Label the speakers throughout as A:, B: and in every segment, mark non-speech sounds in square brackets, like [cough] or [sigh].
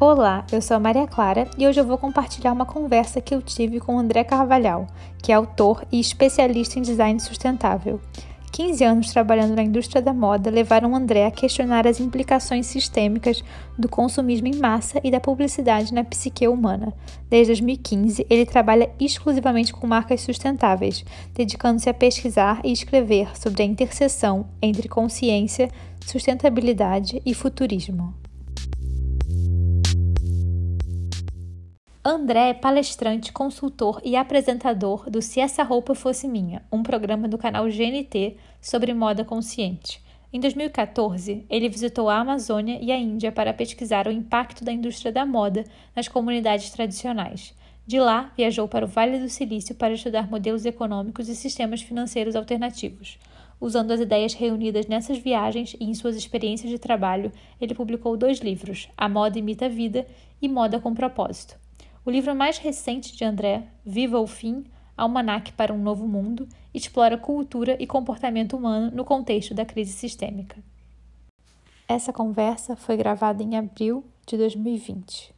A: Olá, eu sou a Maria Clara e hoje eu vou compartilhar uma conversa que eu tive com o André Carvalhal, que é autor e especialista em design sustentável. 15 anos trabalhando na indústria da moda levaram André a questionar as implicações sistêmicas do consumismo em massa e da publicidade na psique humana. Desde 2015, ele trabalha exclusivamente com marcas sustentáveis, dedicando-se a pesquisar e escrever sobre a interseção entre consciência, sustentabilidade e futurismo. André é palestrante, consultor e apresentador do Se Essa Roupa Fosse Minha, um programa do canal GNT sobre moda consciente. Em 2014, ele visitou a Amazônia e a Índia para pesquisar o impacto da indústria da moda nas comunidades tradicionais. De lá, viajou para o Vale do Silício para estudar modelos econômicos e sistemas financeiros alternativos. Usando as ideias reunidas nessas viagens e em suas experiências de trabalho, ele publicou dois livros: A Moda Imita a Vida e Moda com Propósito. O livro mais recente de André, Viva o Fim, Almanac para um Novo Mundo, explora cultura e comportamento humano no contexto da crise sistêmica. Essa conversa foi gravada em abril de 2020.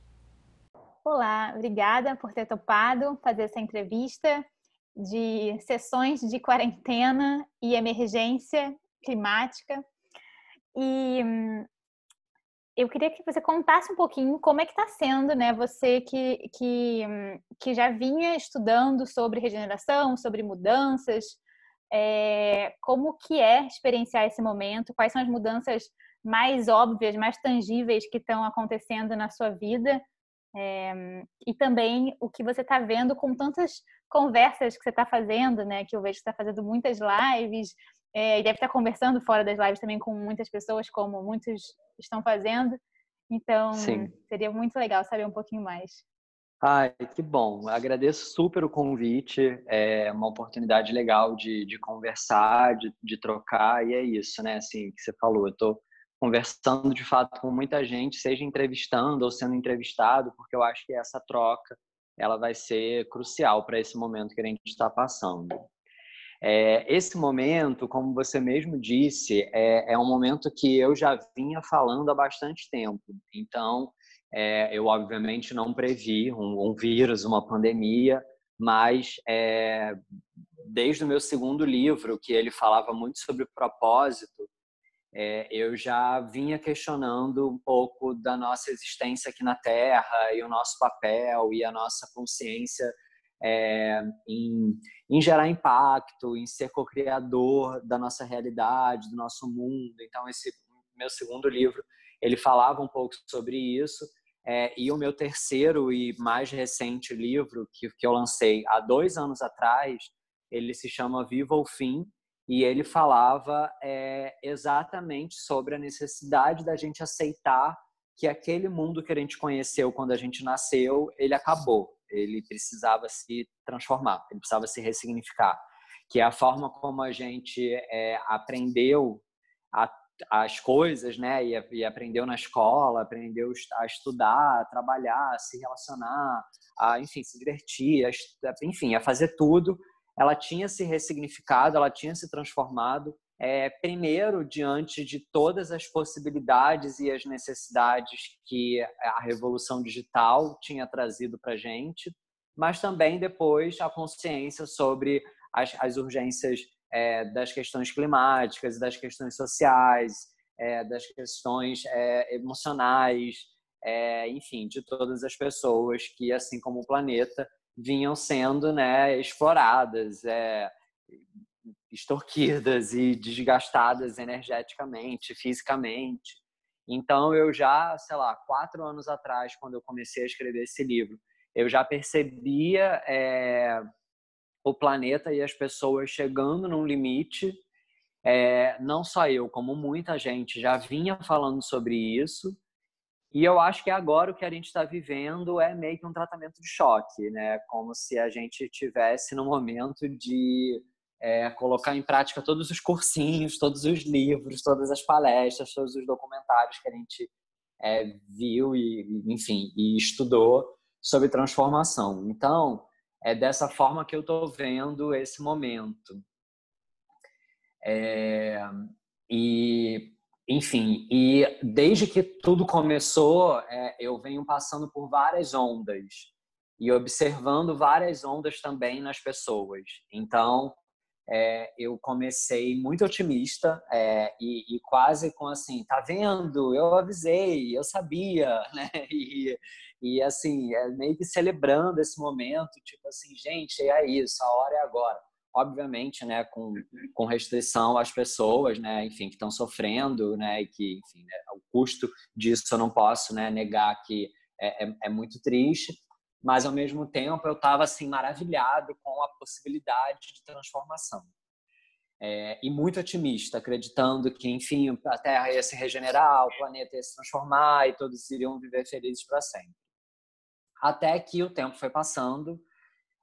B: Olá, obrigada por ter topado fazer essa entrevista de sessões de quarentena e emergência climática. E hum, eu queria que você contasse um pouquinho como é que está sendo, né? Você que, que, que já vinha estudando sobre regeneração, sobre mudanças, é, como que é experienciar esse momento? Quais são as mudanças mais óbvias, mais tangíveis que estão acontecendo na sua vida? É, e também o que você está vendo com tantas conversas que você está fazendo, né? Que eu vejo que está fazendo muitas lives, é, e deve estar conversando fora das lives também com muitas pessoas, como muitos estão fazendo. Então, Sim. seria muito legal saber um pouquinho mais.
C: Ai, que bom. Agradeço super o convite. É uma oportunidade legal de, de conversar, de, de trocar, e é isso, né? Assim, que você falou. Eu estou conversando de fato com muita gente, seja entrevistando ou sendo entrevistado, porque eu acho que essa troca ela vai ser crucial para esse momento que a gente está passando. É, esse momento, como você mesmo disse, é, é, um momento que eu já vinha falando há bastante tempo. Então, é, eu obviamente não previ um, um, vírus, uma pandemia, mas é, desde o meu segundo livro, que ele falava muito sobre propósito, é, eu já vinha questionando um pouco da nossa existência aqui na Terra e o nosso papel e a nossa consciência é, em, em, gerar impacto, em ser co-criador da nossa realidade, do nosso mundo. Então, esse meu segundo livro, ele falava um pouco sobre isso. É, e o meu terceiro e mais recente livro, que, que eu lancei há dois anos atrás, ele se chama Viva o Fim, e ele falava é, exatamente sobre a necessidade da gente aceitar que aquele mundo que a gente conheceu quando a gente nasceu, ele acabou ele precisava se transformar, ele precisava se ressignificar, que é a forma como a gente é, aprendeu a, as coisas, né, e, e, aprendeu na escola, aprendeu a estudar, a trabalhar, a se relacionar, a, enfim, se divertir, a, enfim, a fazer tudo. Ela tinha se ressignificado, ela tinha se transformado é, primeiro diante de todas as possibilidades e as necessidades que a revolução digital tinha trazido para a gente, mas também depois a consciência sobre as, as urgências é, das questões climáticas, das questões sociais, é, das questões emocionais, enfim, de todas as pessoas que, assim como o planeta, vinham sendo né, exploradas extorquidas e desgastadas energeticamente, fisicamente. Então, eu já, sei lá, quatro anos atrás, quando eu comecei a escrever esse livro, eu já percebia é, o planeta e as pessoas chegando num limite. É, não só eu, como muita gente já vinha falando sobre isso. E eu acho que agora o que a gente está vivendo é meio que um tratamento de choque, né? Como se a gente tivesse no momento de é, colocar em prática todos os cursinhos, todos os livros, todas as palestras, todos os documentários que a gente é, viu e, enfim, e estudou sobre transformação. Então, é dessa forma que eu estou vendo esse momento. É, e, enfim, e desde que tudo começou, é, eu venho passando por várias ondas e observando várias ondas também nas pessoas. Então, é, eu comecei muito otimista é, e, e, quase com assim, tá vendo? Eu avisei, eu sabia, [laughs] né? E, e assim, é meio que celebrando esse momento, tipo assim, gente, é isso, a hora é agora. Obviamente, né, com, com restrição às pessoas, né, enfim, que estão sofrendo, né, e que, enfim, né, o custo disso eu não posso, né, negar que é, é, é muito triste, mas ao mesmo tempo eu estava assim maravilhado com a possibilidade de transformação. É, e muito otimista, acreditando que, enfim, a Terra ia se regenerar, o planeta ia se transformar e todos iriam viver felizes para sempre. Até que o tempo foi passando,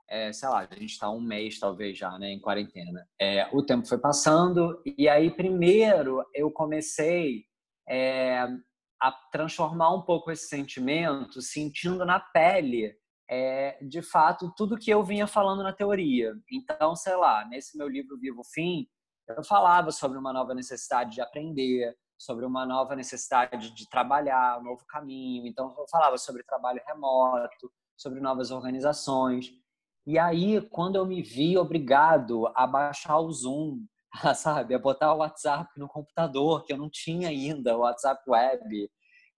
C: é, sei lá, a gente está um mês talvez já, né, em quarentena. É, o tempo foi passando e aí primeiro eu comecei é, a transformar um pouco esse sentimento, sentindo na pele é, de fato, tudo que eu vinha falando na teoria. Então, sei lá, nesse meu livro Vivo Fim, eu falava sobre uma nova necessidade de aprender, sobre uma nova necessidade de trabalhar, um novo caminho. Então, eu falava sobre trabalho remoto, sobre novas organizações. E aí, quando eu me vi obrigado a baixar o Zoom, [laughs] sabe, a botar o WhatsApp no computador, que eu não tinha ainda, o WhatsApp Web,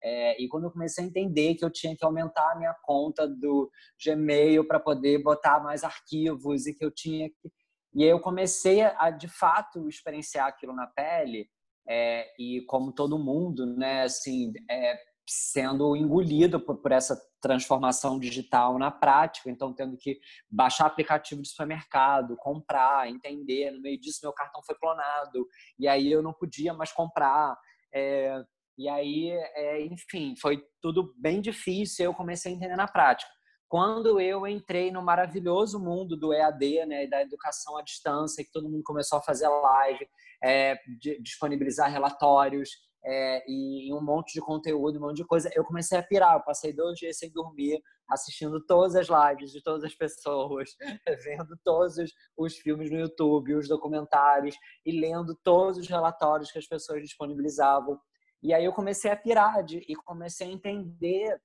C: é, e quando eu comecei a entender que eu tinha que aumentar a minha conta do Gmail para poder botar mais arquivos e que eu tinha que. E aí eu comecei a, de fato, experienciar aquilo na pele, é, e como todo mundo, né, assim, é, sendo engolido por, por, essa transformação digital na prática, então tendo que baixar aplicativo de supermercado, comprar, entender, no meio disso meu cartão foi clonado, e aí eu não podia mais comprar. É, e aí, é, enfim, foi tudo bem difícil. Eu comecei a entender na prática. Quando eu entrei no maravilhoso mundo do EAD, né, da educação à distância, que todo mundo começou a fazer live, é, disponibilizar relatórios é, e, um monte de conteúdo, um monte de coisa, eu comecei a pirar. Eu passei dois dias sem dormir, assistindo todas as lives de todas as pessoas, [laughs] vendo todos os filmes no YouTube, os documentários e lendo todos os relatórios que as pessoas disponibilizavam. E aí eu comecei a pirar de, e comecei a entender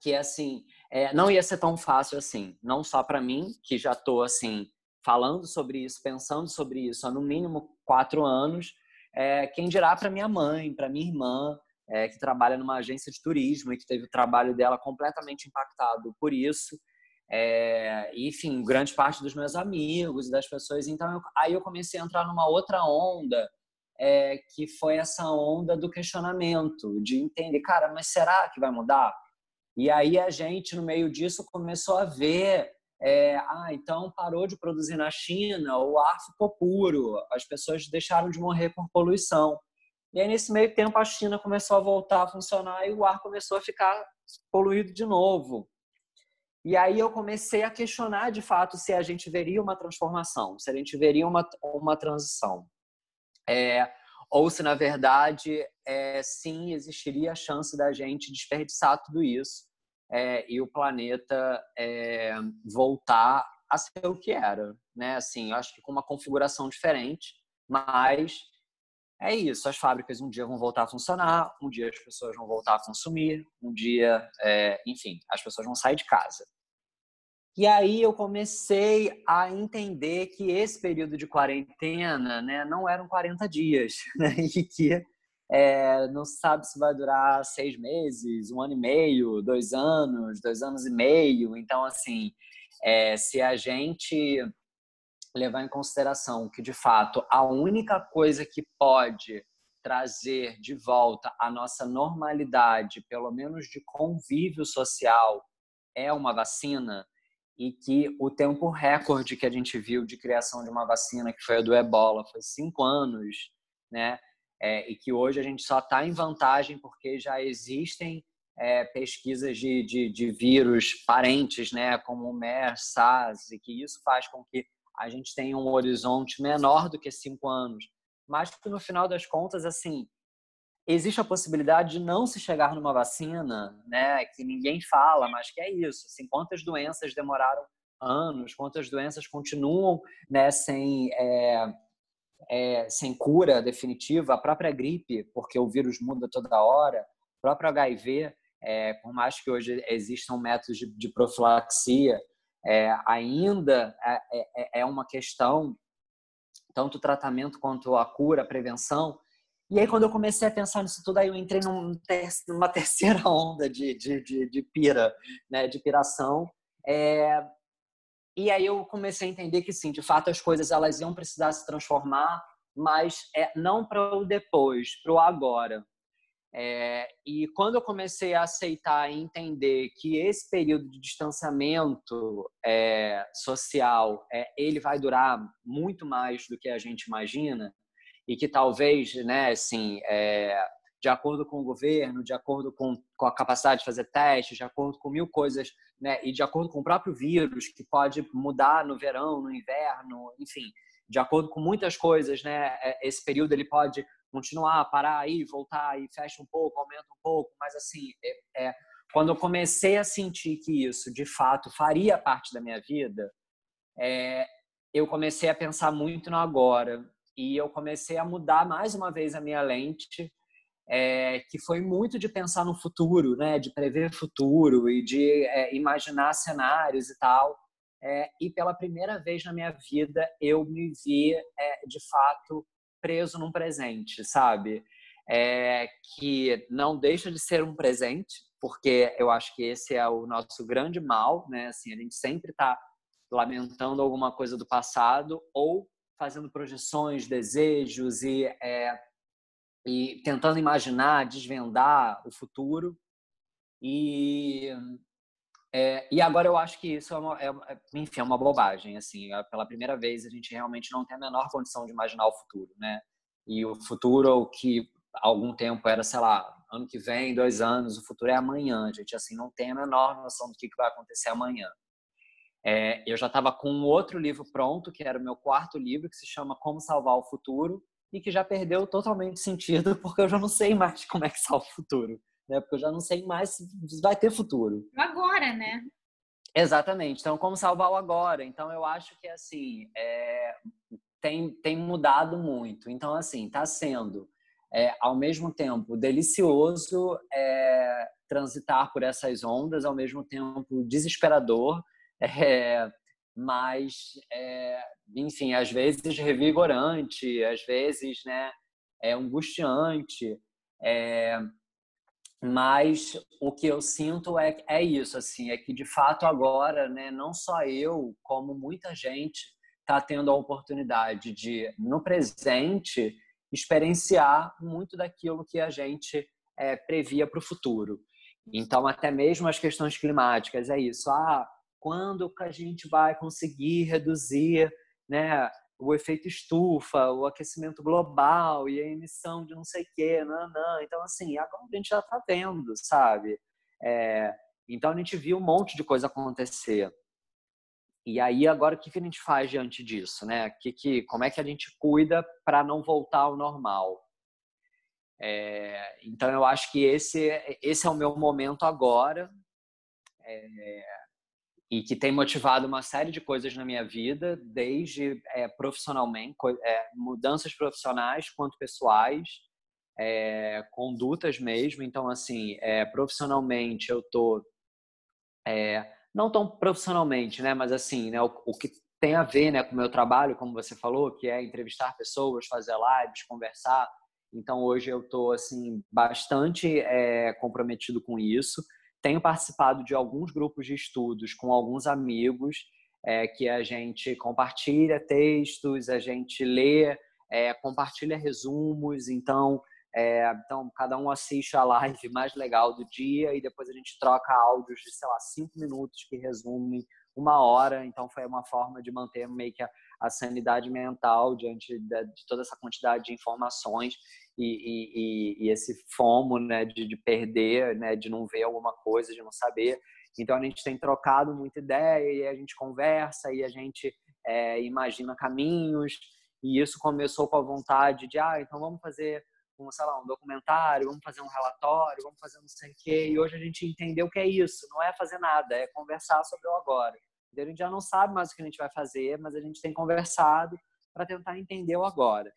C: que assim é, não ia ser tão fácil assim, não só para mim que já estou assim falando sobre isso, pensando sobre isso há no mínimo quatro anos, é, quem dirá para minha mãe, para minha irmã, é, que trabalha numa agência de turismo e que teve o trabalho dela completamente impactado por isso. É, enfim, grande parte dos meus amigos e das pessoas. Então, eu, aí eu comecei a entrar numa outra onda é, que foi essa onda do questionamento, de entender, cara, mas será que vai mudar? E aí a gente, no meio disso, começou a ver, é, ah, então parou de produzir na China, o ar ficou puro, as pessoas deixaram de morrer por poluição. E aí, nesse meio tempo, a China começou a voltar a funcionar e o ar começou a ficar poluído de novo. E aí eu comecei a questionar, de fato, se a gente veria uma transformação, se a gente veria uma, uma transição. É, ou se, na verdade, é, sim, existiria a chance da gente desperdiçar tudo isso é, e o planeta é, voltar a ser o que era. Né? Assim, acho que com uma configuração diferente, mas é isso. As fábricas um dia vão voltar a funcionar, um dia as pessoas vão voltar a consumir, um dia, é, enfim, as pessoas vão sair de casa. E aí eu comecei a entender que esse período de quarentena né, não eram 40 dias, [laughs] né, e que é, não sabe se vai durar seis meses, um ano e meio, dois anos, dois anos e meio. Então, assim, é, se a gente levar em consideração que, de fato, a única coisa que pode trazer de volta a nossa normalidade, pelo menos de convívio social, é uma vacina, e que o tempo recorde que a gente viu de criação de uma vacina, que foi a do ebola, foi cinco anos, né? É, e que hoje a gente só está em vantagem porque já existem é, pesquisas de, de, de, vírus parentes, né, como o MERS, SARS, e que isso faz com que a gente tenha um horizonte menor do que cinco anos. Mas que no final das contas, assim, existe a possibilidade de não se chegar numa vacina, né, que ninguém fala, mas que é isso. Assim, quantas doenças demoraram anos, quantas doenças continuam né, sem, é, é, sem cura definitiva, a própria gripe, porque o vírus muda toda hora, o próprio HIV, é, por mais que hoje existam métodos de, de profilaxia, é, ainda é, é, é, uma questão, tanto o tratamento quanto a cura, a prevenção. E aí, quando eu comecei a pensar nisso tudo, aí eu entrei num, numa [laughs] terceira onda de, de, de, de pira, né, de piração. É, e aí eu comecei a entender que sim, de fato as coisas elas iam precisar se transformar, mas é não para o depois, para o agora. É, e quando eu comecei a aceitar e entender que esse período de distanciamento é, social é, ele vai durar muito mais do que a gente imagina e que talvez, né, assim, é, de acordo com o governo, de acordo com, com a capacidade de fazer testes, de acordo com mil coisas, né, e de acordo com o próprio vírus que pode mudar no verão, no inverno, enfim, de acordo com muitas coisas, né, é, esse período ele pode continuar, parar aí, voltar aí, fecha um pouco, aumenta um pouco, mas assim, é, é, quando eu comecei a sentir que isso de fato faria parte da minha vida, é, eu comecei a pensar muito no agora e eu comecei a mudar mais uma vez a minha lente, é, que foi muito de pensar no futuro, né, de prever futuro e de é, imaginar cenários e tal. É, e pela primeira vez na minha vida eu me vi de fato preso num presente, sabe? É, que não deixa de ser um presente, porque eu acho que esse é o nosso grande mal, né? Assim, a gente sempre está lamentando alguma coisa do passado ou fazendo projeções, desejos e, é, e tentando imaginar, desvendar o futuro. E é, e agora eu acho que isso é, uma, é, enfim, é uma bobagem. Assim, é, pela primeira vez a gente realmente não tem a menor condição de imaginar o futuro, né? E o futuro que há algum tempo era, sei lá, ano que vem, dois anos, o futuro é amanhã. A gente assim não tem a menor noção do que vai acontecer amanhã. É, eu já estava com um outro livro pronto, que era o meu quarto livro, que se chama Como Salvar o Futuro, e que já perdeu totalmente sentido, [laughs] porque eu já não sei mais como é que salva o futuro né? Porque eu já não sei mais se vai ter futuro.
B: Agora, né?
C: Exatamente. Então, como salvar o agora? Então, eu acho que assim é, tem tem mudado muito. Então, assim, está sendo é, ao mesmo tempo delicioso é, transitar por essas ondas, ao mesmo tempo desesperador, é, mas é, enfim, às vezes revigorante, às vezes, né, é angustiante. É, mas o que eu sinto é, é isso, assim, é que de fato agora, né, não só eu, como muita gente está tendo a oportunidade de, no presente, experienciar muito daquilo que a gente é, previa para o futuro. Então, até mesmo as questões climáticas, é isso. Ah, quando que a gente vai conseguir reduzir né, o efeito estufa, o aquecimento global e a emissão de não sei o quê, não, não. Então, assim, agora a gente já está vendo, sabe? É, então, a gente viu um monte de coisa acontecer. E aí, agora, o que, que a gente faz diante disso, né? Que, que, como é que a gente cuida para não voltar ao normal? É, então, eu acho que esse, esse é o meu momento agora. É, e que tem motivado uma série de coisas na minha vida, desde é, profissionalmente, é, mudanças profissionais quanto pessoais, é, condutas mesmo. Então, assim, profissionalmente eu tô não tão profissionalmente, né, mas assim, né, o, o, que tem a ver, né, com o meu trabalho, como você falou, que é entrevistar pessoas, fazer lives, conversar. Então, hoje eu tô assim bastante comprometido com isso tenho participado de alguns grupos de estudos com alguns amigos é, que a gente compartilha textos, a gente lê, é, compartilha resumos, então, é, então cada um assiste a live mais legal do dia e depois a gente troca áudios de, sei lá, cinco minutos que resumem uma hora, então foi uma forma de manter meio que a, a sanidade mental diante de, toda essa quantidade de informações e, e, e esse fomo né, de, de, perder, né, de não ver alguma coisa, de não saber. Então a gente tem trocado muita ideia e a gente conversa e a gente é, imagina caminhos e isso começou com a vontade de ah então vamos fazer um sei lá um documentário, vamos fazer um relatório, vamos fazer não sei o quê e hoje a gente entendeu que é isso, não é fazer nada, é conversar sobre o agora. A gente já não sabe mais o que a gente vai fazer, mas a gente tem conversado para tentar entender o agora.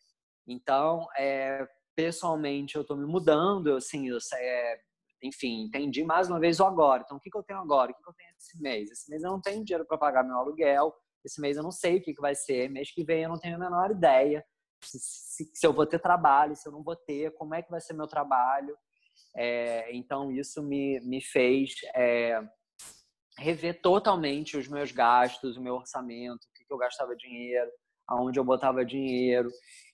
C: Então, é, pessoalmente, eu estou me mudando, assim, eu, é, enfim, entendi mais uma vez o agora. Então, o que, que eu tenho agora? O que, que eu tenho esse mês? Esse mês eu não tenho dinheiro para pagar meu aluguel, esse mês eu não sei o que, que vai ser, mês que vem eu não tenho a menor ideia se, se, se eu vou ter trabalho, se eu não vou ter, como é que vai ser meu trabalho. É, então, isso me, me fez é, rever totalmente os meus gastos, o meu orçamento, o que, eu gastava dinheiro, aonde eu botava dinheiro.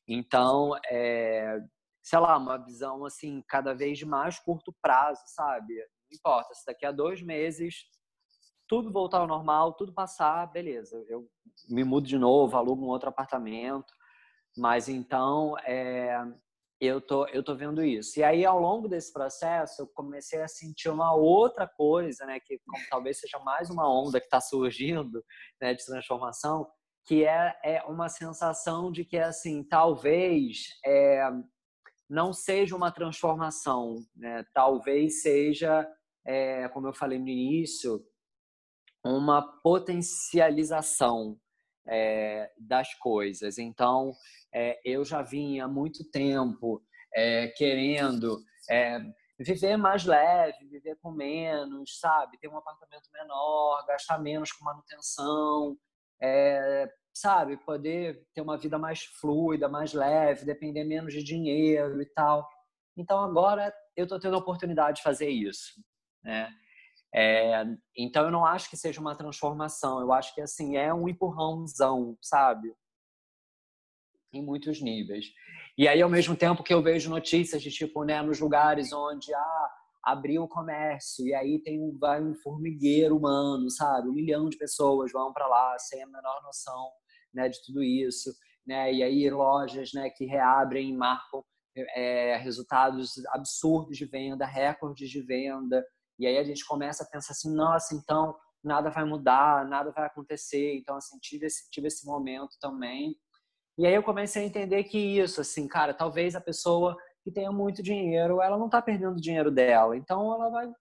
C: Então, é, sei lá, uma visão assim, cada vez de mais curto prazo, sabe? Não importa, se daqui a dois meses tudo voltar ao normal, tudo passar, beleza, eu me mudo de novo, alugo um outro apartamento. Mas então, é, eu tô, eu tô vendo isso. E aí, ao longo desse processo, eu comecei a sentir uma outra coisa, né? Que talvez seja mais uma onda que está surgindo, né? De transformação, que é, é uma sensação de que, assim, talvez é, não seja uma transformação, né? Talvez seja, é, como eu falei no início, uma potencialização é, das coisas. Então, é, eu já vinha há muito tempo é, querendo viver mais leve, viver com menos, sabe? Ter um apartamento menor, gastar menos com manutenção, sabe? Poder ter uma vida mais fluida, mais leve, depender menos de dinheiro e tal. Então, agora eu estou tendo a oportunidade de fazer isso, né? É, então eu não acho que seja uma transformação, eu acho que assim é um empurrãozão, sabe? Em muitos níveis. E aí ao mesmo tempo que eu vejo notícias de tipo, né, nos lugares onde ah, abriu o comércio e aí tem um vai um formigueiro humano, sabe? Um milhão de pessoas vão para lá sem a menor noção, né, de tudo isso, né? E aí lojas, né, que reabrem marcam é, resultados absurdos de venda, recordes de venda, e aí a gente começa a pensar assim, nossa, então nada vai mudar, nada vai acontecer. Então, assim, tive esse, tive esse momento também. E aí eu comecei a entender que isso, assim, cara, talvez a pessoa que tenha muito dinheiro, ela não está perdendo o dinheiro dela. Então, ela vai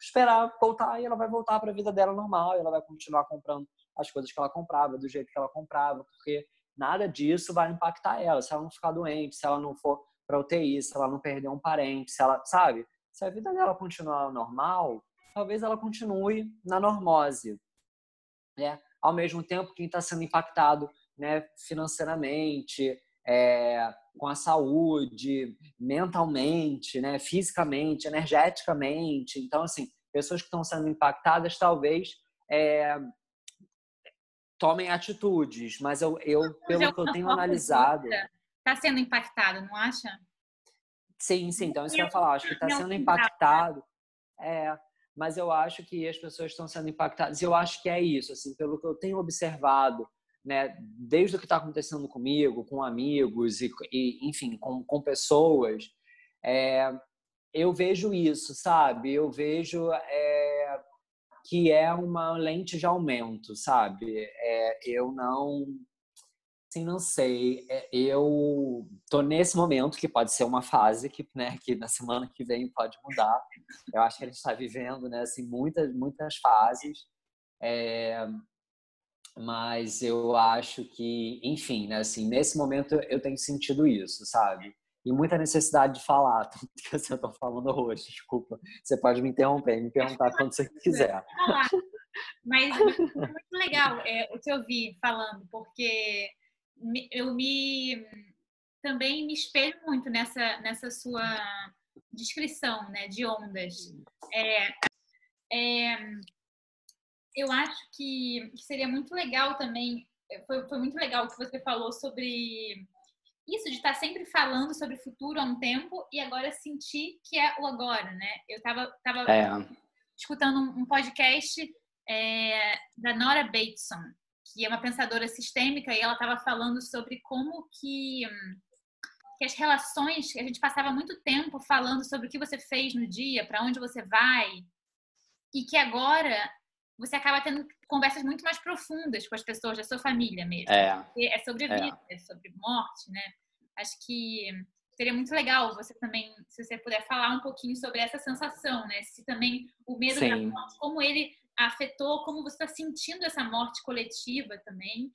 C: esperar voltar e ela vai voltar para a vida dela normal. E ela vai continuar comprando as coisas que ela comprava, do jeito que ela comprava, porque nada disso vai impactar ela. Se ela não ficar doente, se ela não for para UTI, se ela não perder um parente, se ela, sabe? Se a vida dela continuar normal, talvez ela continue na normose. Né? Ao mesmo tempo, quem está sendo impactado né, financeiramente, é, com a saúde, mentalmente, né, fisicamente, energeticamente. Então, assim, pessoas que estão sendo impactadas talvez é, tomem atitudes, mas eu, eu pelo que eu tenho analisado.
B: Está sendo impactado, não acha?
C: Sim, sim. Então, isso que eu ia falar. Acho que está sendo impactado. É, mas eu acho que as pessoas estão sendo impactadas. E eu acho que é isso, assim, pelo que eu tenho observado, né, desde o que está acontecendo comigo, com amigos e, e enfim, com, com pessoas, é, eu vejo isso, sabe? Eu vejo é, que é uma lente de aumento, sabe? É, eu não Sim, não sei. É, eu tô nesse momento que pode ser uma fase que, né, que na semana que vem pode mudar. Eu acho que a gente está vivendo, né, assim, muitas, muitas fases. É... Mas eu acho que, enfim, né, assim, nesse momento eu tenho sentido isso, sabe? E muita necessidade de falar, [laughs] tanto que assim, eu tô falando hoje, desculpa. Você pode me interromper, me perguntar quando você [laughs] quiser.
B: Mas é muito legal é, o que eu vi falando, porque eu me também me espelho muito nessa nessa sua descrição, né, de ondas. É, é, eu acho que, seria muito legal também. Foi, foi muito legal o que você falou sobre isso de estar sempre falando sobre o futuro há um tempo e agora sentir que é o agora, né? Eu estava tava, tava é. escutando um, podcast é, da Nora Bateson, que é uma pensadora sistêmica, e ela estava falando sobre como que, que as relações, a gente passava muito tempo falando sobre o que você fez no dia, para onde você vai, e que agora você acaba tendo conversas muito mais profundas com as pessoas da sua família mesmo. É, é sobre é. vida, é. é sobre morte, né? Acho que seria muito legal você também, se você puder falar um pouquinho sobre essa sensação, né? Se também o medo Sim. da morte, como ele afetou, como você está sentindo essa morte coletiva também.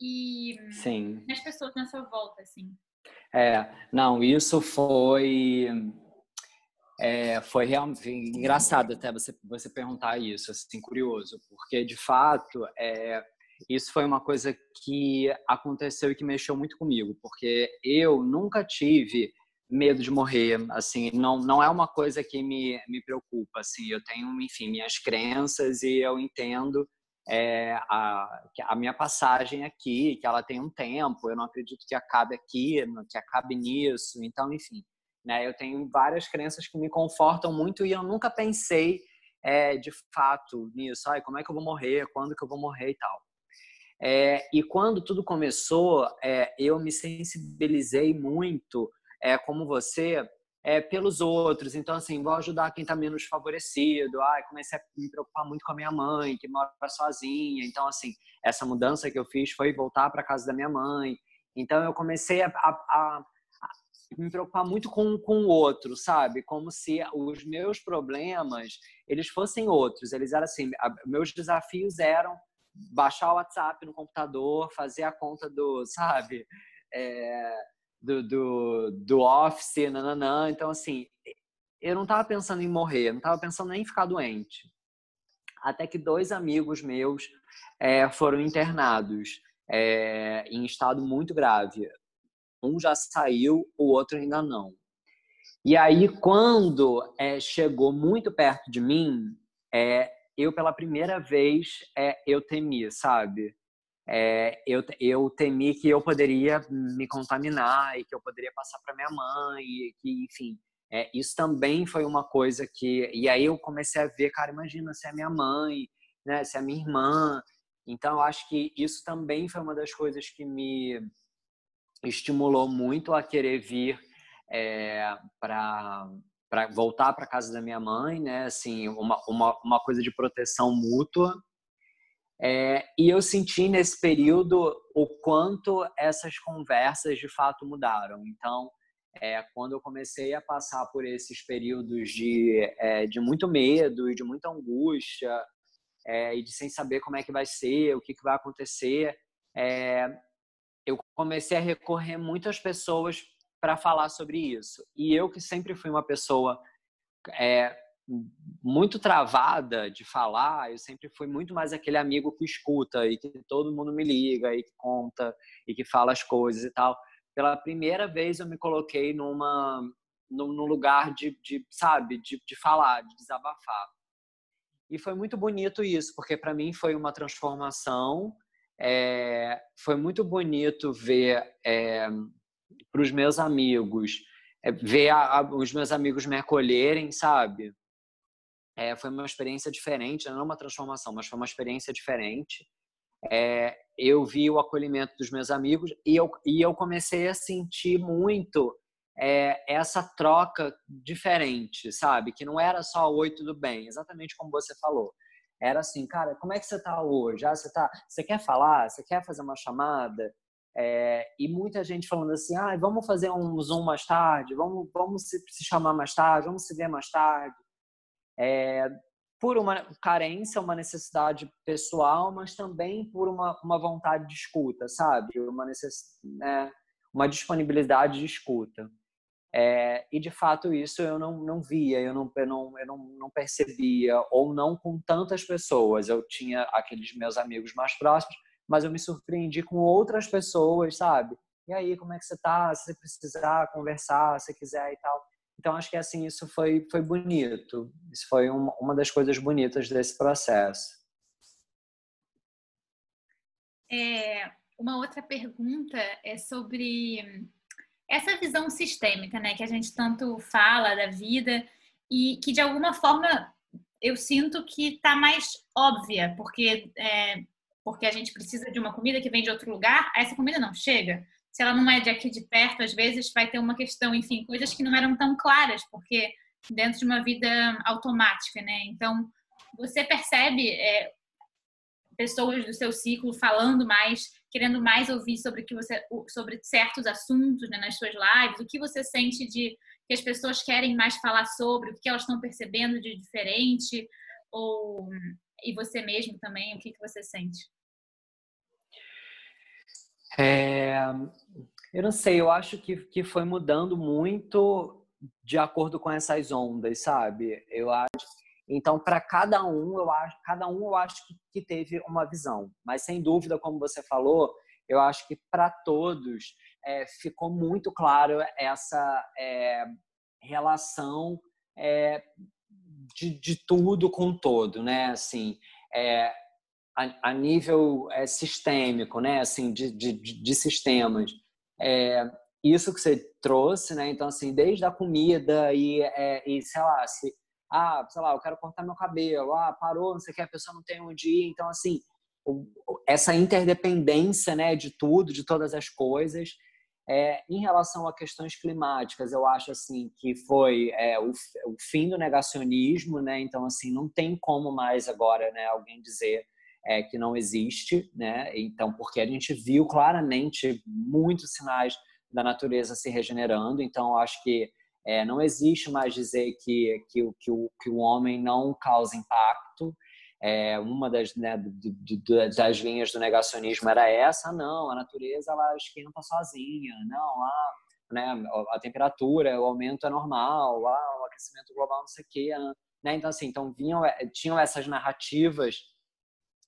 B: e
C: Sim.
B: as pessoas na sua volta, assim.
C: É, não, isso foi é, foi realmente engraçado até você, você perguntar isso, assim, curioso, porque de fato é, isso foi uma coisa que aconteceu e que mexeu muito comigo, porque eu nunca tive medo de morrer, assim, não, não é uma coisa que me, me preocupa, assim, eu tenho, enfim, minhas crenças e eu entendo é, a, a minha passagem aqui, que ela tem um tempo, eu não acredito que acabe aqui, que acabe nisso, então, enfim, né? Eu tenho várias crenças que me confortam muito e eu nunca pensei é, de fato nisso. Ai, como é que eu vou morrer? Quando que eu vou morrer e tal. É, e quando tudo começou, é, eu me sensibilizei muito, é, como você, é, pelos outros. Então, assim, vou ajudar quem está menos favorecido. Ai, comecei a me preocupar muito com a minha mãe, que mora sozinha. Então, assim, essa mudança que eu fiz foi voltar para casa da minha mãe. Então, eu comecei a, a, a me preocupar muito com, com o outro, sabe? Como se os meus problemas, eles fossem outros. Eles eram assim, meus desafios eram baixar o WhatsApp no computador, fazer a conta do, sabe? É, do, do, do Office, nananã. Então, assim, eu não estava pensando em morrer, não estava pensando nem em ficar doente. Até que dois amigos meus é, foram internados é, em estado muito grave. Um já saiu, o outro ainda não. E aí, quando é, chegou muito perto de mim, é, eu pela primeira vez é, eu temi, sabe? É, eu, eu temi que eu poderia me contaminar e que eu poderia passar para minha mãe, e que, enfim, é, isso também foi uma coisa que. E aí eu comecei a ver, cara, imagina se é minha mãe, né, se é minha irmã. Então, eu acho que isso também foi uma das coisas que me, estimulou muito a querer vir é, para voltar para casa da minha mãe, né? Assim, uma, uma, uma coisa de proteção mútua. É, e eu senti nesse período o quanto essas conversas de fato mudaram. Então, é, quando eu comecei a passar por esses períodos de, é, de muito medo e de muita angústia, é, e de sem saber como é que vai ser, o que, que vai acontecer, é, eu comecei a recorrer muitas pessoas para falar sobre isso. E eu que sempre fui uma pessoa é, muito travada de falar, eu sempre fui muito mais aquele amigo que escuta e que todo mundo me liga e que conta e que fala as coisas e tal. Pela primeira vez eu me coloquei numa num lugar de, de sabe, de, de falar, de desabafar. E foi muito bonito isso, porque para mim foi uma transformação é, foi muito bonito ver é, para os meus amigos, é, ver a, a, os meus amigos me acolherem, sabe? É, foi uma experiência diferente, não uma transformação, mas foi uma experiência diferente. É, eu vi o acolhimento dos meus amigos e eu, e eu comecei a sentir muito é, essa troca diferente, sabe? Que não era só oi, tudo bem, exatamente como você falou era assim, cara, como é que você está hoje? Ah, você, tá, você quer falar? Você quer fazer uma chamada? É, e muita gente falando assim, ah, vamos fazer um Zoom mais tarde, vamos, vamos se, se chamar mais tarde, vamos se ver mais tarde. É, por uma carência, uma necessidade pessoal, mas também por uma, uma vontade de escuta, sabe? Uma, necess, né? uma disponibilidade de escuta. É, e de fato isso eu não, não via, eu, não, eu, não, eu não, não percebia, ou não com tantas pessoas. Eu tinha aqueles meus amigos mais próximos, mas eu me surpreendi com outras pessoas, sabe? E aí, como é que você tá? Se você precisar conversar, se quiser e tal. Então, acho que assim, isso foi, foi bonito. Isso foi uma, uma das coisas bonitas desse processo.
B: É, uma outra pergunta é sobre essa visão sistêmica, né, que a gente tanto fala da vida e que de alguma forma eu sinto que está mais óbvia, porque é, porque a gente precisa de uma comida que vem de outro lugar, essa comida não chega. Se ela não é de aqui de perto, às vezes vai ter uma questão, enfim, coisas que não eram tão claras, porque dentro de uma vida automática, né? Então, você percebe é, pessoas do seu ciclo falando mais querendo mais ouvir sobre que você sobre certos assuntos né, nas suas lives, o que você sente de que as pessoas querem mais falar sobre, o que elas estão percebendo de diferente, ou e você mesmo também, o que, que você sente?
C: É, eu não sei, eu acho que, que foi mudando muito de acordo com essas ondas, sabe? Eu acho. Então, para cada um, eu acho, cada um eu acho que, que teve uma visão. Mas sem dúvida, como você falou, eu acho que para todos é, ficou muito claro essa é, relação é, de, de, tudo com todo, né? Assim, é, a, a, nível é, sistêmico, né? Assim, de, de, de sistemas é, isso que você trouxe, né? Então, assim, desde a comida e, é, e sei lá, se, ah, sei lá, eu quero cortar meu cabelo, ah, parou, não sei o que, a pessoa não tem onde ir. Então, assim, essa interdependência, né, de tudo, de todas as coisas. É, em relação a questões climáticas, eu acho assim que foi é, o, o, fim do negacionismo, né? Então assim não tem como mais agora, né? Alguém dizer é, que não existe, né? Então, porque a gente viu claramente muitos sinais da natureza se regenerando, então acho que é, não existe mais dizer que, que, que, o, que o homem não causa impacto. É, uma das, né, das linhas do negacionismo era essa, não, a natureza ela esquenta sozinha, não, a, né, a temperatura, o aumento é normal, ah, o aquecimento global não sei o quê, né? Então assim, então vinham, é, tinham essas narrativas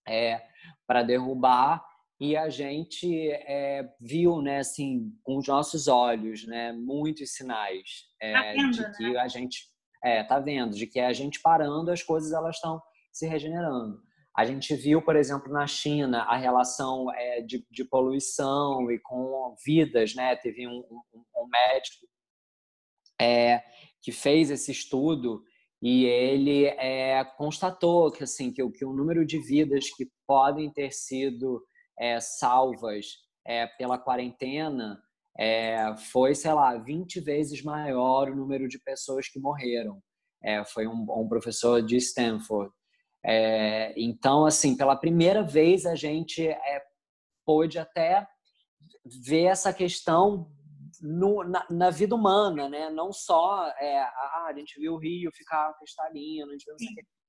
C: é, para derrubar e a gente é, viu, né, assim, com os nossos olhos, né, muitos sinais é, tá vendo, de que né? a gente é, tá vendo, de que a gente parando as coisas elas estão se regenerando. A gente viu, por exemplo, na China a relação é, de, de, poluição e com vidas, né? Teve um, um, um médico é, que fez esse estudo e ele é, constatou que assim que, que o número de vidas que podem ter sido é, salvas é, pela quarentena é, foi, sei lá, 20 vezes maior o número de pessoas que morreram. É, foi um, um, professor de Stanford. É, então, assim, pela primeira vez a gente pôde até ver essa questão no, na, na, vida humana, né? Não só é, ah, a gente viu o rio ficar cristalino, a gente viu,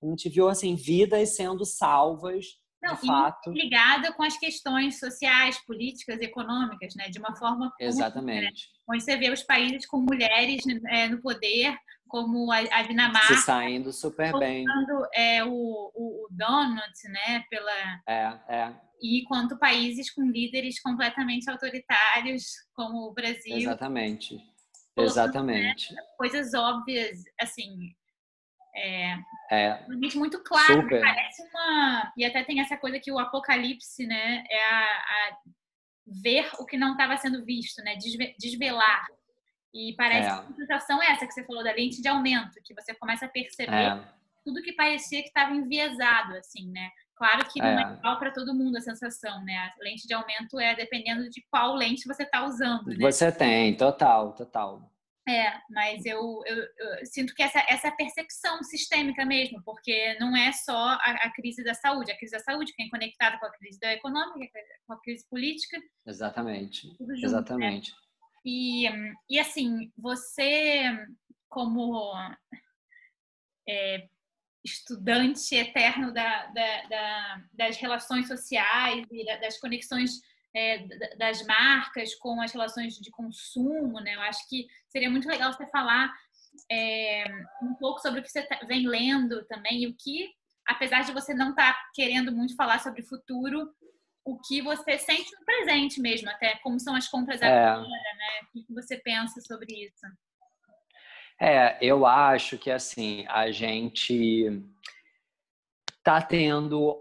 C: a gente viu assim vidas sendo salvas não, de fato.
B: ligada com as questões sociais, políticas, econômicas, né? De uma forma
C: exatamente.
B: Onde você vê os países com mulheres é, no poder, como a, a Dinamarca,
C: se saindo super bem,
B: é o, o, o Donut, né? Pela
C: é, é
B: e quanto países com líderes completamente autoritários, como o Brasil.
C: Exatamente. Exatamente.
B: Né, coisas óbvias, assim. É, é muito claro. Super. Parece uma. E até tem essa coisa que o apocalipse, né? É a, a ver o que não estava sendo visto, né? Desvelar. E parece é. que a sensação é essa que você falou da lente de aumento, que você começa a perceber é. tudo que parecia que estava enviesado, assim, né? Claro que não é, é igual para todo mundo a sensação, né? A lente de aumento é dependendo de qual lente você está usando. Né?
C: Você tem, total, total.
B: É, mas eu, eu, eu, sinto que essa, essa percepção sistêmica mesmo, porque não é só a, a, crise da saúde, a crise da saúde que é conectada com a crise da econômica, com a crise política.
C: Exatamente, junto, né? exatamente. Né?
B: E, e assim, você como é, estudante eterno da, da, da, das relações sociais e das conexões é, das marcas com as relações de consumo, né? Eu acho que seria muito legal você falar é, um pouco sobre o que você tá, vem lendo também e o que, apesar de você não estar tá querendo muito falar sobre o futuro, o que você sente no presente mesmo, até como são as compras é. agora, né? O que você pensa sobre isso?
C: É, eu acho que assim, a gente está tendo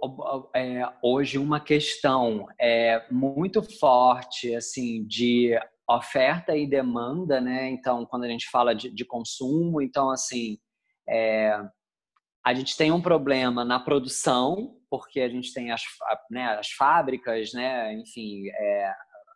C: é, hoje uma questão é, muito forte assim de oferta e demanda, né? Então, quando a gente fala de, de consumo, então assim é, a gente tem um problema na produção, porque a gente tem as, né, as fábricas, né? Enfim,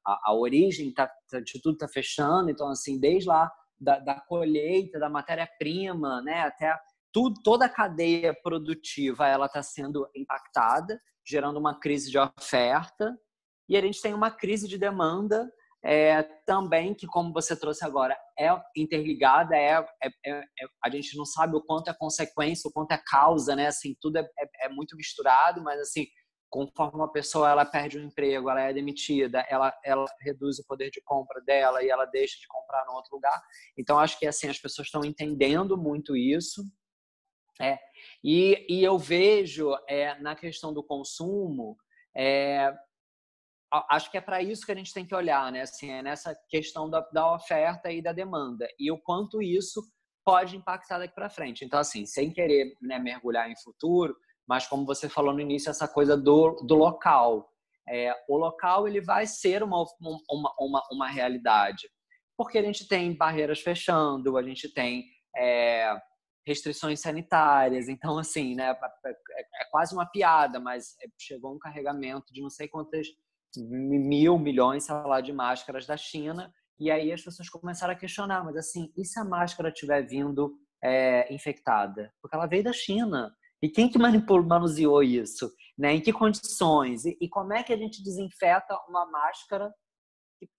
C: a, a, origem tá, tá, de tudo está fechando, então assim desde lá da, da colheita, da matéria-prima, né, até tudo, toda a cadeia produtiva ela está sendo impactada, gerando uma crise de oferta, e a gente tem uma crise de demanda é, também que, como você trouxe agora, é interligada, é, é, é, a gente não sabe o quanto é consequência, o quanto é causa, né? Assim, tudo é, é, é muito misturado, mas assim conforme uma pessoa ela perde o um emprego, ela é demitida, ela, ela reduz o poder de compra dela e ela deixa de comprar no outro lugar. Então acho que assim as pessoas estão entendendo muito isso. É, e, e eu vejo é, na questão do consumo, é, acho que é para isso que a gente tem que olhar, né? Assim, é nessa questão da, da oferta e da demanda e o quanto isso pode impactar daqui para frente. Então, assim, sem querer né, mergulhar em futuro, mas como você falou no início, essa coisa do, do local. É, o local ele vai ser uma, uma, uma, uma realidade, porque a gente tem barreiras fechando, a gente tem é, restrições sanitárias, então assim, né, é, é, é quase uma piada, mas chegou um carregamento de não sei quantas mil milhões, sei lá, de máscaras da China, e aí as pessoas começaram a questionar, mas assim, e se a máscara estiver vindo é, infectada? Porque ela veio da China. E quem que manipulou, manuseou isso? Né? Em que condições? E, e, como é que a gente desinfeta uma máscara?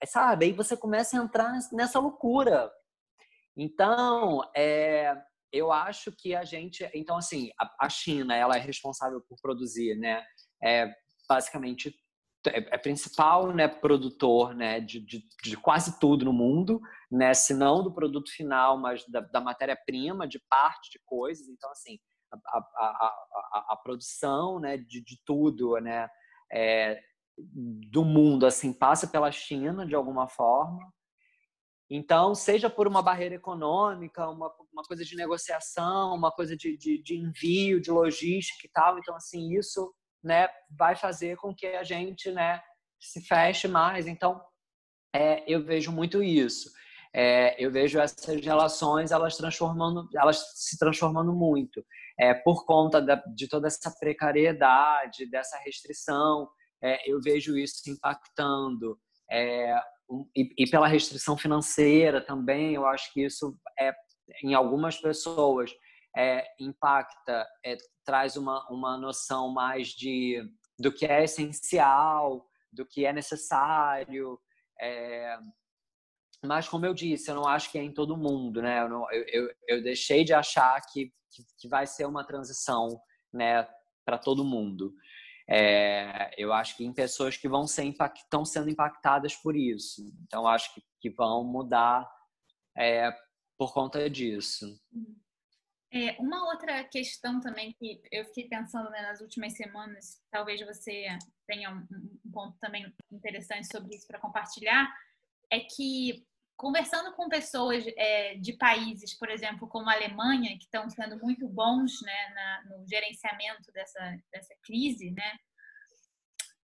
C: Sabe? Aí você começa a entrar nessa loucura. Então, é, eu acho que a gente... Então, assim, a, China, ela é responsável por produzir, né? É, basicamente é, é principal né, produtor né, de, de, de, quase tudo no mundo, né, se não do produto final, mas da, da matéria-prima, de parte de coisas. Então, assim, a, a, a, a produção né, de, de tudo né, é, do mundo assim passa pela China de alguma forma. Então, seja por uma barreira econômica, uma, uma coisa de negociação, uma coisa de, de, de envio, de logística e tal. Então, assim, isso né, vai fazer com que a gente né, se feche mais. Então, é, eu vejo muito isso. É, eu vejo essas relações elas transformando, elas se transformando muito é, por conta da, de toda essa precariedade, dessa restrição. É, eu vejo isso impactando é, e, e, pela restrição financeira também. Eu acho que isso é em algumas pessoas é, impacta, é, traz uma, uma noção mais de do que é essencial, do que é necessário. É, mas, como eu disse, eu não acho que é em todo mundo, né? Eu, não, eu, eu, eu deixei de achar que, que, que, vai ser uma transição né, para todo mundo. É, eu acho que em pessoas que vão ser estão sendo impactadas por isso. Então, acho que, que vão mudar é, por conta disso.
B: É, uma outra questão também que eu fiquei pensando né, nas últimas semanas, talvez você tenha um, um ponto também interessante sobre isso para compartilhar, é que conversando com pessoas é, de países, por exemplo, como a Alemanha, que estão sendo muito bons né, na, no gerenciamento dessa, dessa crise, né,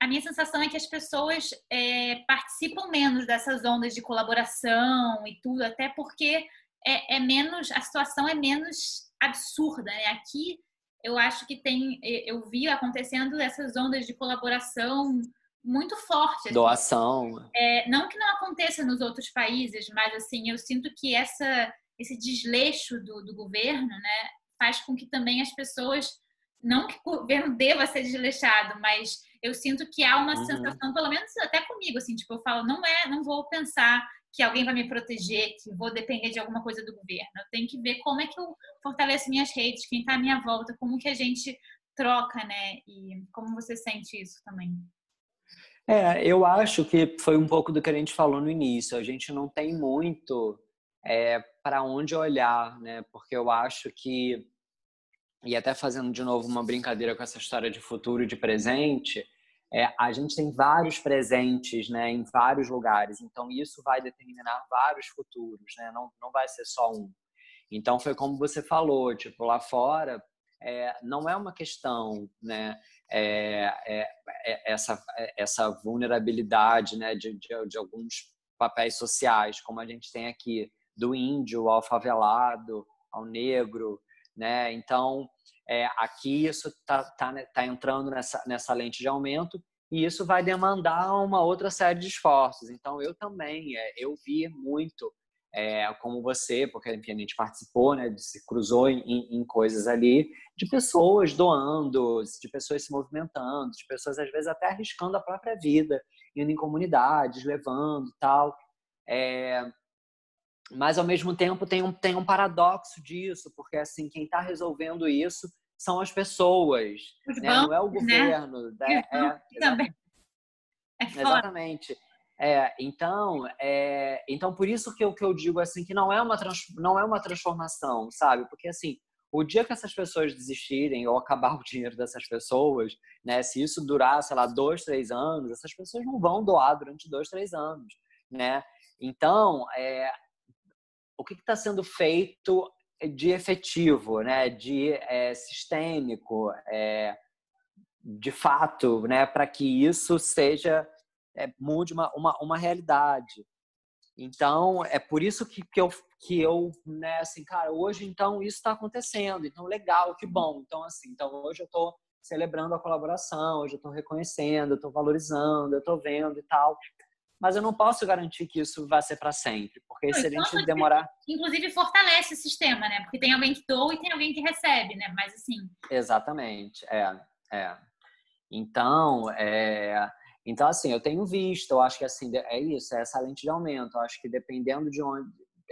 B: a minha sensação é que as pessoas é, participam menos dessas ondas de colaboração e tudo, até porque é, é, menos, a situação é menos absurda. Né? Aqui eu acho que tem, eu vi acontecendo essas ondas de colaboração muito forte. Assim.
C: Doação.
B: É, não que não aconteça nos outros países, mas assim, eu sinto que essa, esse desleixo do, do governo né, faz com que também as pessoas, não que o governo deva ser desleixado, mas eu sinto que há uma uhum. sensação, pelo menos até comigo, assim, tipo, eu falo, não é, não vou pensar que alguém vai me proteger, que vou depender de alguma coisa do governo. Eu tenho que ver como é que eu fortaleço minhas redes, quem está à minha volta, como que a gente troca, né? E como você sente isso também.
C: É, eu acho que foi um pouco do que a gente falou no início. A gente não tem muito é, para onde olhar, né? Porque eu acho que, e até fazendo de novo uma brincadeira com essa história de futuro e de presente, é, a gente tem vários presentes né, em vários lugares. Então, isso vai determinar vários futuros, né? Não, não vai ser só um. Então, foi como você falou, tipo, lá fora, é, não é uma questão, né? É, é, é, essa, essa vulnerabilidade né, de, de, de, alguns papéis sociais, como a gente tem aqui, do índio ao favelado, ao negro. Né? Então, é, aqui isso está tá, tá entrando nessa, nessa lente de aumento e isso vai demandar uma outra série de esforços. Então, eu também, é, eu vi muito é, como você, porque enfim, a gente participou, né, se cruzou em, em, coisas ali, de pessoas doando, de pessoas se movimentando, de pessoas às vezes até arriscando a própria vida, indo em comunidades, levando tal. É, mas ao mesmo tempo tem um, tem um paradoxo disso, porque assim, quem está resolvendo isso são as pessoas, né? bancos, não é o né? governo. Né? É, é, é exatamente. É, então, é, então por isso que eu, que eu digo assim que não é uma trans, não é uma transformação, sabe? Porque assim, o dia que essas pessoas desistirem ou acabar [laughs] o dinheiro dessas pessoas, né? Se isso durar, sei lá, dois, três anos, essas pessoas não vão doar durante dois, três anos, né? Então, é, o que está sendo feito de efetivo, né? De é, sistêmico, é, de fato, né? Para que isso seja é, mude uma, uma, uma realidade. Então, é por isso que, que eu, que eu, né, assim, cara, hoje então isso está acontecendo, então legal, que bom. Então, assim, então hoje eu estou celebrando a colaboração, hoje eu estou reconhecendo, eu estou valorizando, eu estou vendo e tal. Mas eu não posso garantir que isso vai ser para sempre, porque não, se a gente demorar.
B: Inclusive fortalece o sistema, né? Porque tem alguém que doa e tem alguém que recebe, né? Mas assim.
C: Exatamente, é, é. Então, é então, assim, eu tenho visto, eu acho que assim, é isso, é essa lente de aumento. Eu acho que dependendo de onde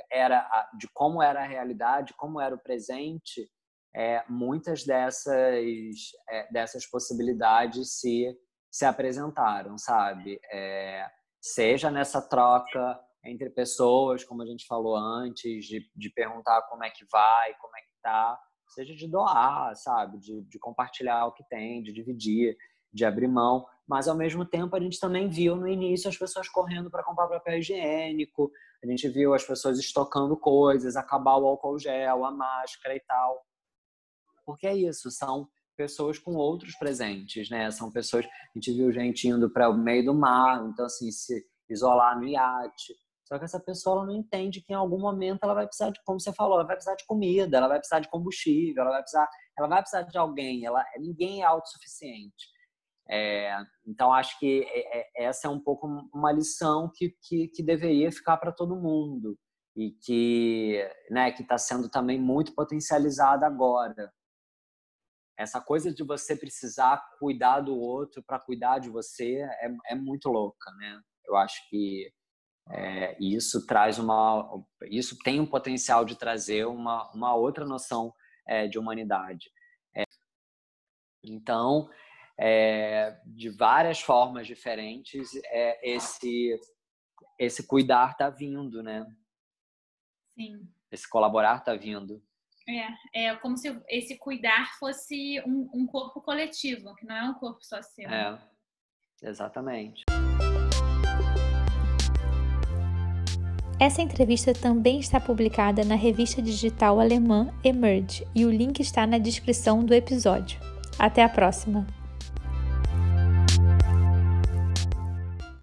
C: era, de como era a realidade, como era o presente, é, muitas dessas, é, dessas possibilidades se, se apresentaram, sabe? É, seja nessa troca entre pessoas, como a gente falou antes, de, de perguntar como é que vai, como é que tá, seja de doar, sabe? De, de compartilhar o que tem, de dividir de abrir mão, mas ao mesmo tempo a gente também viu no início as pessoas correndo para comprar papel higiênico, a gente viu as pessoas estocando coisas, acabar o álcool gel, a máscara e tal. Porque é isso, são pessoas com outros presentes, né? São pessoas, a gente viu gente indo para o meio do mar, então assim, se isolar no iate. Só que essa pessoa não entende que em algum momento ela vai precisar de, como você falou, ela vai precisar de comida, ela vai precisar de combustível, ela vai precisar, ela vai precisar de alguém, ela ninguém é autossuficiente. É, então, acho que é, é, essa é um pouco uma lição que, que, que deveria ficar para todo mundo e que né, está sendo também muito potencializada agora. Essa coisa de você precisar cuidar do outro para cuidar de você é, é muito louca, né? Eu acho que é, isso traz uma, isso tem um potencial de trazer uma, uma outra noção é, de humanidade. É, então, é, de várias formas diferentes, é, esse, esse cuidar está vindo, né?
B: Sim.
C: Esse colaborar está vindo.
B: É, é como se esse cuidar fosse um, um corpo coletivo, que não é um corpo só seu.
C: É, exatamente.
A: Essa entrevista também está publicada na revista digital alemã Emerge e o link está na descrição do episódio. Até a próxima!